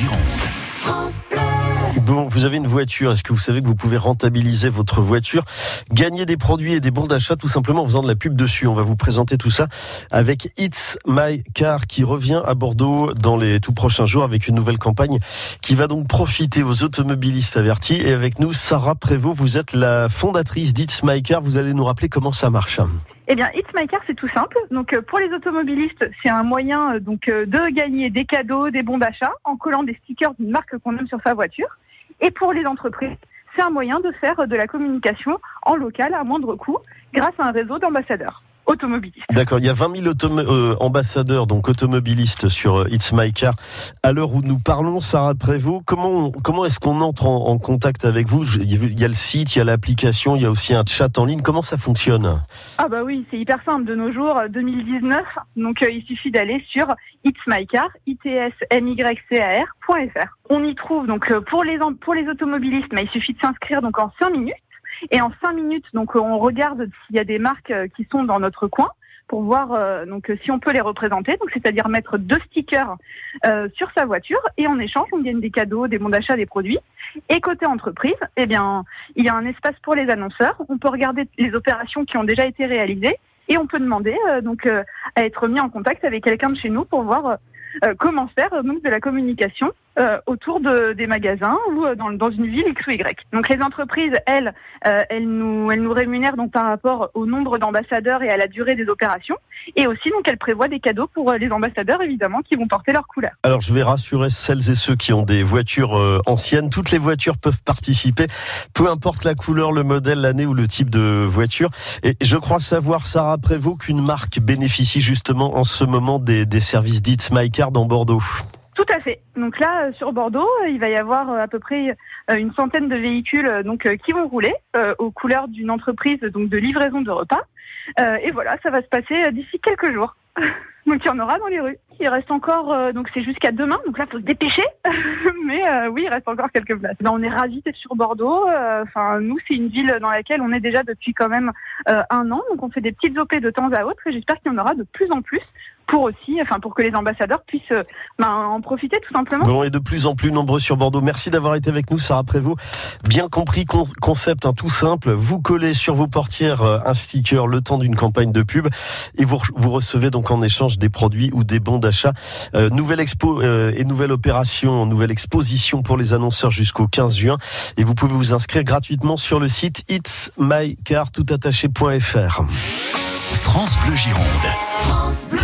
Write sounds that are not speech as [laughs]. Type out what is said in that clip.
Gironde. Bon, vous avez une voiture. Est-ce que vous savez que vous pouvez rentabiliser votre voiture, gagner des produits et des bons d'achat tout simplement en faisant de la pub dessus? On va vous présenter tout ça avec It's My Car qui revient à Bordeaux dans les tout prochains jours avec une nouvelle campagne qui va donc profiter aux automobilistes avertis. Et avec nous, Sarah Prévost, vous êtes la fondatrice d'It's My Car. Vous allez nous rappeler comment ça marche. Eh bien, It's c'est tout simple. Donc, euh, pour les automobilistes, c'est un moyen euh, donc euh, de gagner des cadeaux, des bons d'achat en collant des stickers d'une marque qu'on aime sur sa voiture. Et pour les entreprises, c'est un moyen de faire de la communication en local à moindre coût grâce à un réseau d'ambassadeurs automobilistes. D'accord, il y a 20 000 euh, ambassadeurs, donc automobilistes sur euh, It's My Car. À l'heure où nous parlons, Sarah Prévost, comment, comment est-ce qu'on entre en, en, contact avec vous? Il y a le site, il y a l'application, il y a aussi un chat en ligne. Comment ça fonctionne? Ah bah oui, c'est hyper simple de nos jours, 2019. Donc euh, il suffit d'aller sur It's My Car, itsmycar.fr. On y trouve donc pour les pour les automobilistes, mais il suffit de s'inscrire donc en 5 minutes. Et en cinq minutes, donc on regarde s'il y a des marques euh, qui sont dans notre coin pour voir euh, donc si on peut les représenter, donc c'est-à-dire mettre deux stickers euh, sur sa voiture et en échange on gagne des cadeaux, des bons d'achat, des produits. Et côté entreprise, eh bien il y a un espace pour les annonceurs. On peut regarder les opérations qui ont déjà été réalisées et on peut demander euh, donc euh, à être mis en contact avec quelqu'un de chez nous pour voir euh, comment faire donc de la communication autour de, des magasins ou dans, dans, une ville X ou Y. Donc les entreprises, elles, elles nous, elles nous rémunèrent donc par rapport au nombre d'ambassadeurs et à la durée des opérations, et aussi donc elles prévoient des cadeaux pour les ambassadeurs évidemment qui vont porter leur couleur. Alors je vais rassurer celles et ceux qui ont des voitures anciennes, toutes les voitures peuvent participer, peu importe la couleur, le modèle, l'année ou le type de voiture. Et je crois savoir, Sarah Prévost, qu'une marque bénéficie justement en ce moment des, services dits My Car dans Bordeaux. Tout à fait. Donc là, euh, sur Bordeaux, il va y avoir euh, à peu près euh, une centaine de véhicules donc qui vont rouler aux couleurs d'une entreprise donc de livraison de repas. et voilà, ça va se passer d'ici quelques jours. [laughs] donc il y en aura dans les rues. Il reste encore, donc c'est jusqu'à demain, donc là faut se dépêcher. [laughs] Mais oui, il reste encore quelques places. Ben, on est ravis d'être sur Bordeaux. Enfin, nous c'est une ville dans laquelle on est déjà depuis quand même un an, donc on fait des petites op de temps à autre. Et j'espère qu'il y en aura de plus en plus pour aussi, enfin pour que les ambassadeurs puissent ben, en profiter tout simplement. Bon, et de plus en plus nombreux sur Bordeaux. Merci d'avoir été avec nous, Sarah Prévost. Bien compris, con concept hein, tout simple. Vous collez sur vos portières un sticker le temps d'une campagne de pub et vous, vous recevez donc en échange des produits ou des bons d'achat. Euh, nouvelle expo euh, et nouvelle opération, nouvelle exposition pour les annonceurs jusqu'au 15 juin. Et vous pouvez vous inscrire gratuitement sur le site itsmycartoutattaché.fr. France Bleu Gironde. France Bleu.